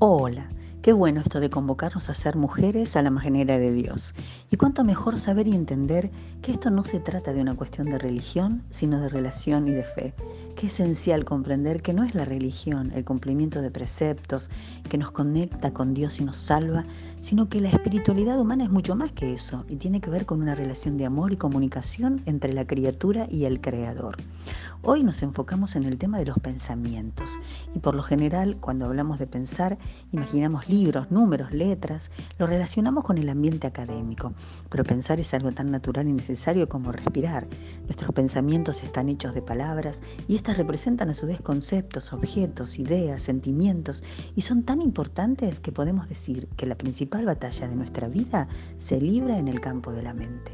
Hola, qué bueno esto de convocarnos a ser mujeres a la manera de Dios. Y cuánto mejor saber y entender que esto no se trata de una cuestión de religión, sino de relación y de fe. Qué esencial comprender que no es la religión, el cumplimiento de preceptos que nos conecta con Dios y nos salva, sino que la espiritualidad humana es mucho más que eso y tiene que ver con una relación de amor y comunicación entre la criatura y el Creador. Hoy nos enfocamos en el tema de los pensamientos y por lo general cuando hablamos de pensar imaginamos libros, números, letras, lo relacionamos con el ambiente académico, pero pensar es algo tan natural y necesario como respirar. Nuestros pensamientos están hechos de palabras y estas representan a su vez conceptos, objetos, ideas, sentimientos y son tan importantes que podemos decir que la principal batalla de nuestra vida se libra en el campo de la mente.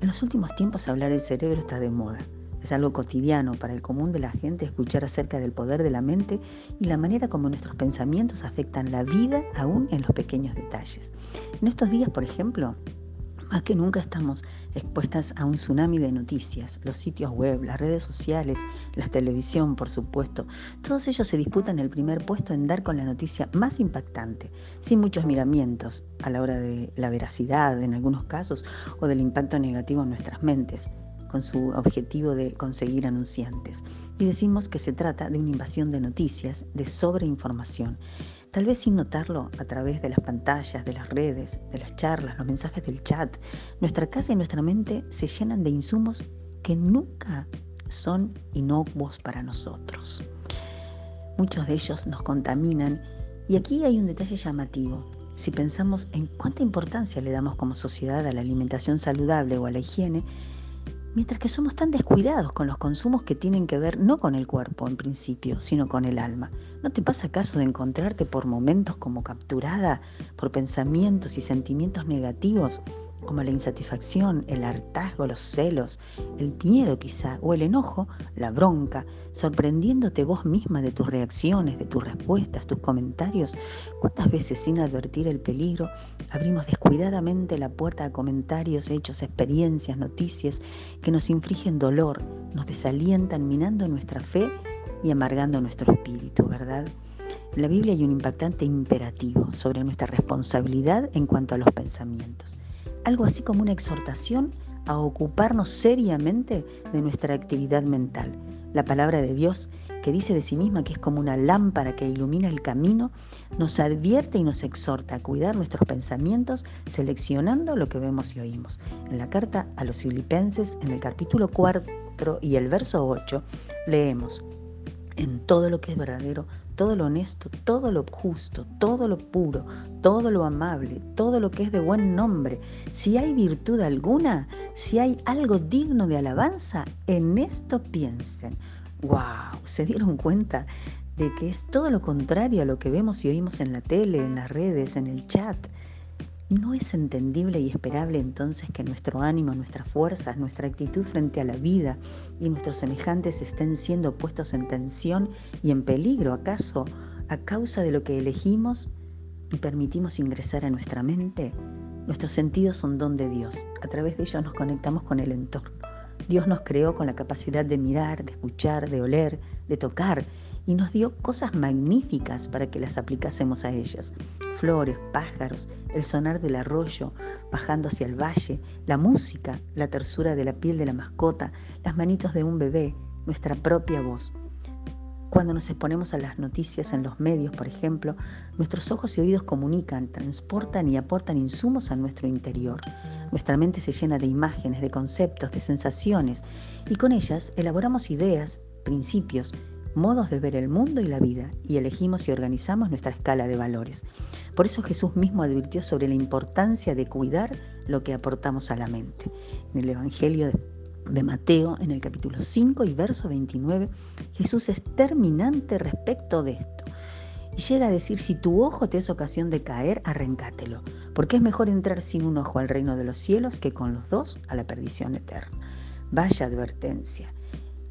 En los últimos tiempos hablar del cerebro está de moda. Es algo cotidiano para el común de la gente escuchar acerca del poder de la mente y la manera como nuestros pensamientos afectan la vida aún en los pequeños detalles. En estos días, por ejemplo, más que nunca estamos expuestas a un tsunami de noticias, los sitios web, las redes sociales, la televisión, por supuesto. Todos ellos se disputan el primer puesto en dar con la noticia más impactante, sin muchos miramientos a la hora de la veracidad en algunos casos o del impacto negativo en nuestras mentes con su objetivo de conseguir anunciantes. Y decimos que se trata de una invasión de noticias, de sobreinformación. Tal vez sin notarlo a través de las pantallas, de las redes, de las charlas, los mensajes del chat, nuestra casa y nuestra mente se llenan de insumos que nunca son inocuos para nosotros. Muchos de ellos nos contaminan y aquí hay un detalle llamativo. Si pensamos en cuánta importancia le damos como sociedad a la alimentación saludable o a la higiene, mientras que somos tan descuidados con los consumos que tienen que ver no con el cuerpo en principio, sino con el alma. ¿No te pasa acaso de encontrarte por momentos como capturada por pensamientos y sentimientos negativos como la insatisfacción, el hartazgo, los celos, el miedo quizá, o el enojo, la bronca, sorprendiéndote vos misma de tus reacciones, de tus respuestas, tus comentarios. ¿Cuántas veces sin advertir el peligro abrimos descuidadamente la puerta a comentarios, hechos, experiencias, noticias que nos infligen dolor, nos desalientan, minando nuestra fe y amargando nuestro espíritu, ¿verdad? En la Biblia hay un impactante imperativo sobre nuestra responsabilidad en cuanto a los pensamientos algo así como una exhortación a ocuparnos seriamente de nuestra actividad mental. La palabra de Dios, que dice de sí misma que es como una lámpara que ilumina el camino, nos advierte y nos exhorta a cuidar nuestros pensamientos seleccionando lo que vemos y oímos. En la carta a los filipenses, en el capítulo 4 y el verso 8, leemos, en todo lo que es verdadero, todo lo honesto, todo lo justo, todo lo puro, todo lo amable, todo lo que es de buen nombre, si hay virtud alguna, si hay algo digno de alabanza, en esto piensen. ¡Wow! ¿Se dieron cuenta de que es todo lo contrario a lo que vemos y oímos en la tele, en las redes, en el chat? ¿No es entendible y esperable entonces que nuestro ánimo, nuestras fuerzas, nuestra actitud frente a la vida y nuestros semejantes estén siendo puestos en tensión y en peligro, acaso, a causa de lo que elegimos y permitimos ingresar a nuestra mente? Nuestros sentidos son don de Dios. A través de ellos nos conectamos con el entorno. Dios nos creó con la capacidad de mirar, de escuchar, de oler, de tocar y nos dio cosas magníficas para que las aplicásemos a ellas. Flores, pájaros, el sonar del arroyo bajando hacia el valle, la música, la tersura de la piel de la mascota, las manitos de un bebé, nuestra propia voz. Cuando nos exponemos a las noticias en los medios, por ejemplo, nuestros ojos y oídos comunican, transportan y aportan insumos a nuestro interior. Nuestra mente se llena de imágenes, de conceptos, de sensaciones y con ellas elaboramos ideas, principios, modos de ver el mundo y la vida y elegimos y organizamos nuestra escala de valores. Por eso Jesús mismo advirtió sobre la importancia de cuidar lo que aportamos a la mente. En el Evangelio de Mateo, en el capítulo 5 y verso 29, Jesús es terminante respecto de esto. Y llega a decir, si tu ojo te es ocasión de caer, arrencátelo, porque es mejor entrar sin un ojo al reino de los cielos que con los dos a la perdición eterna. Vaya advertencia.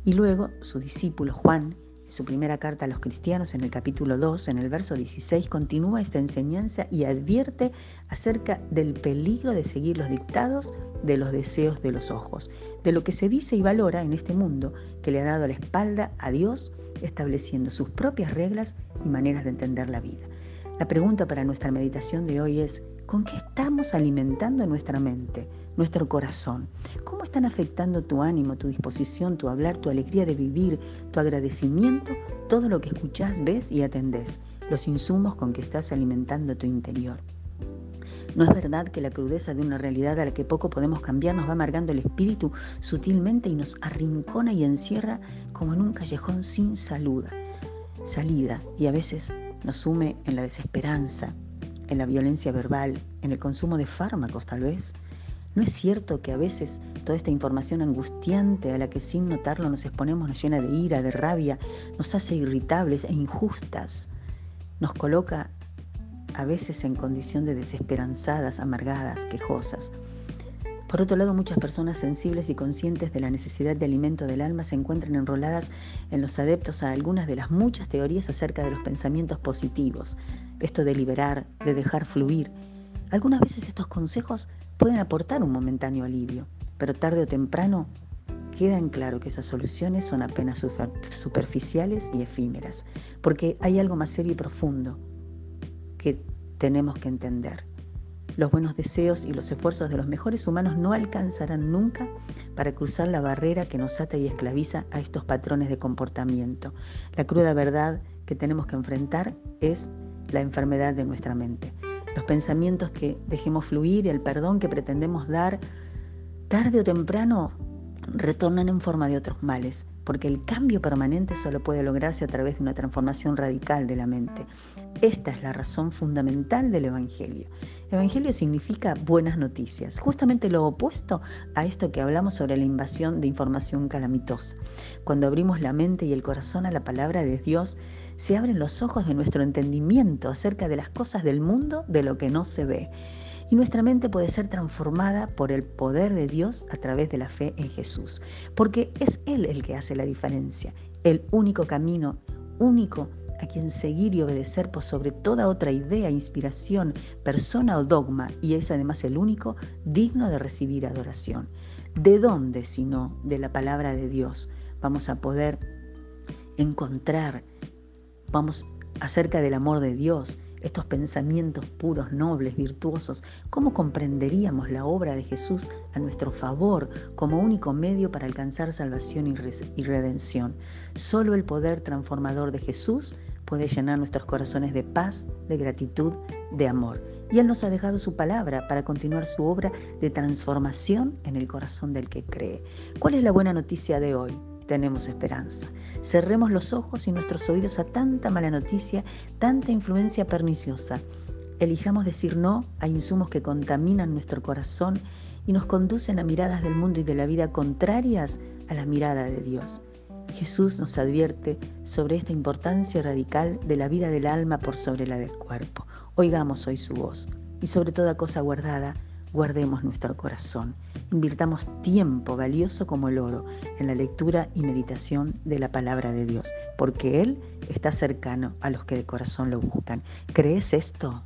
Y luego su discípulo Juan, su primera carta a los cristianos, en el capítulo 2, en el verso 16, continúa esta enseñanza y advierte acerca del peligro de seguir los dictados de los deseos de los ojos, de lo que se dice y valora en este mundo que le ha dado la espalda a Dios, estableciendo sus propias reglas y maneras de entender la vida. La pregunta para nuestra meditación de hoy es, ¿con qué estamos alimentando nuestra mente, nuestro corazón? ¿Cómo están afectando tu ánimo, tu disposición, tu hablar, tu alegría de vivir, tu agradecimiento, todo lo que escuchás, ves y atendés, los insumos con que estás alimentando tu interior? ¿No es verdad que la crudeza de una realidad a la que poco podemos cambiar nos va amargando el espíritu sutilmente y nos arrincona y encierra como en un callejón sin saluda, salida y a veces nos sume en la desesperanza, en la violencia verbal, en el consumo de fármacos tal vez? ¿No es cierto que a veces toda esta información angustiante a la que sin notarlo nos exponemos nos llena de ira, de rabia, nos hace irritables e injustas? Nos coloca a veces en condición de desesperanzadas, amargadas, quejosas. Por otro lado, muchas personas sensibles y conscientes de la necesidad de alimento del alma se encuentran enroladas en los adeptos a algunas de las muchas teorías acerca de los pensamientos positivos, esto de liberar, de dejar fluir. Algunas veces estos consejos pueden aportar un momentáneo alivio, pero tarde o temprano queda en claro que esas soluciones son apenas superficiales y efímeras, porque hay algo más serio y profundo que tenemos que entender. Los buenos deseos y los esfuerzos de los mejores humanos no alcanzarán nunca para cruzar la barrera que nos ata y esclaviza a estos patrones de comportamiento. La cruda verdad que tenemos que enfrentar es la enfermedad de nuestra mente. Los pensamientos que dejemos fluir, el perdón que pretendemos dar, tarde o temprano retornan en forma de otros males, porque el cambio permanente solo puede lograrse a través de una transformación radical de la mente. Esta es la razón fundamental del Evangelio. Evangelio significa buenas noticias, justamente lo opuesto a esto que hablamos sobre la invasión de información calamitosa. Cuando abrimos la mente y el corazón a la palabra de Dios, se abren los ojos de nuestro entendimiento acerca de las cosas del mundo, de lo que no se ve y nuestra mente puede ser transformada por el poder de Dios a través de la fe en Jesús, porque es Él el que hace la diferencia, el único camino, único a quien seguir y obedecer por sobre toda otra idea, inspiración, persona o dogma, y es además el único digno de recibir adoración. ¿De dónde, sino de la palabra de Dios, vamos a poder encontrar, vamos acerca del amor de Dios, estos pensamientos puros, nobles, virtuosos, ¿cómo comprenderíamos la obra de Jesús a nuestro favor como único medio para alcanzar salvación y redención? Solo el poder transformador de Jesús puede llenar nuestros corazones de paz, de gratitud, de amor. Y Él nos ha dejado su palabra para continuar su obra de transformación en el corazón del que cree. ¿Cuál es la buena noticia de hoy? Tenemos esperanza. Cerremos los ojos y nuestros oídos a tanta mala noticia, tanta influencia perniciosa. Elijamos decir no a insumos que contaminan nuestro corazón y nos conducen a miradas del mundo y de la vida contrarias a la mirada de Dios. Jesús nos advierte sobre esta importancia radical de la vida del alma por sobre la del cuerpo. Oigamos hoy su voz y sobre toda cosa guardada, guardemos nuestro corazón. Invirtamos tiempo valioso como el oro en la lectura y meditación de la palabra de Dios, porque Él está cercano a los que de corazón lo buscan. ¿Crees esto?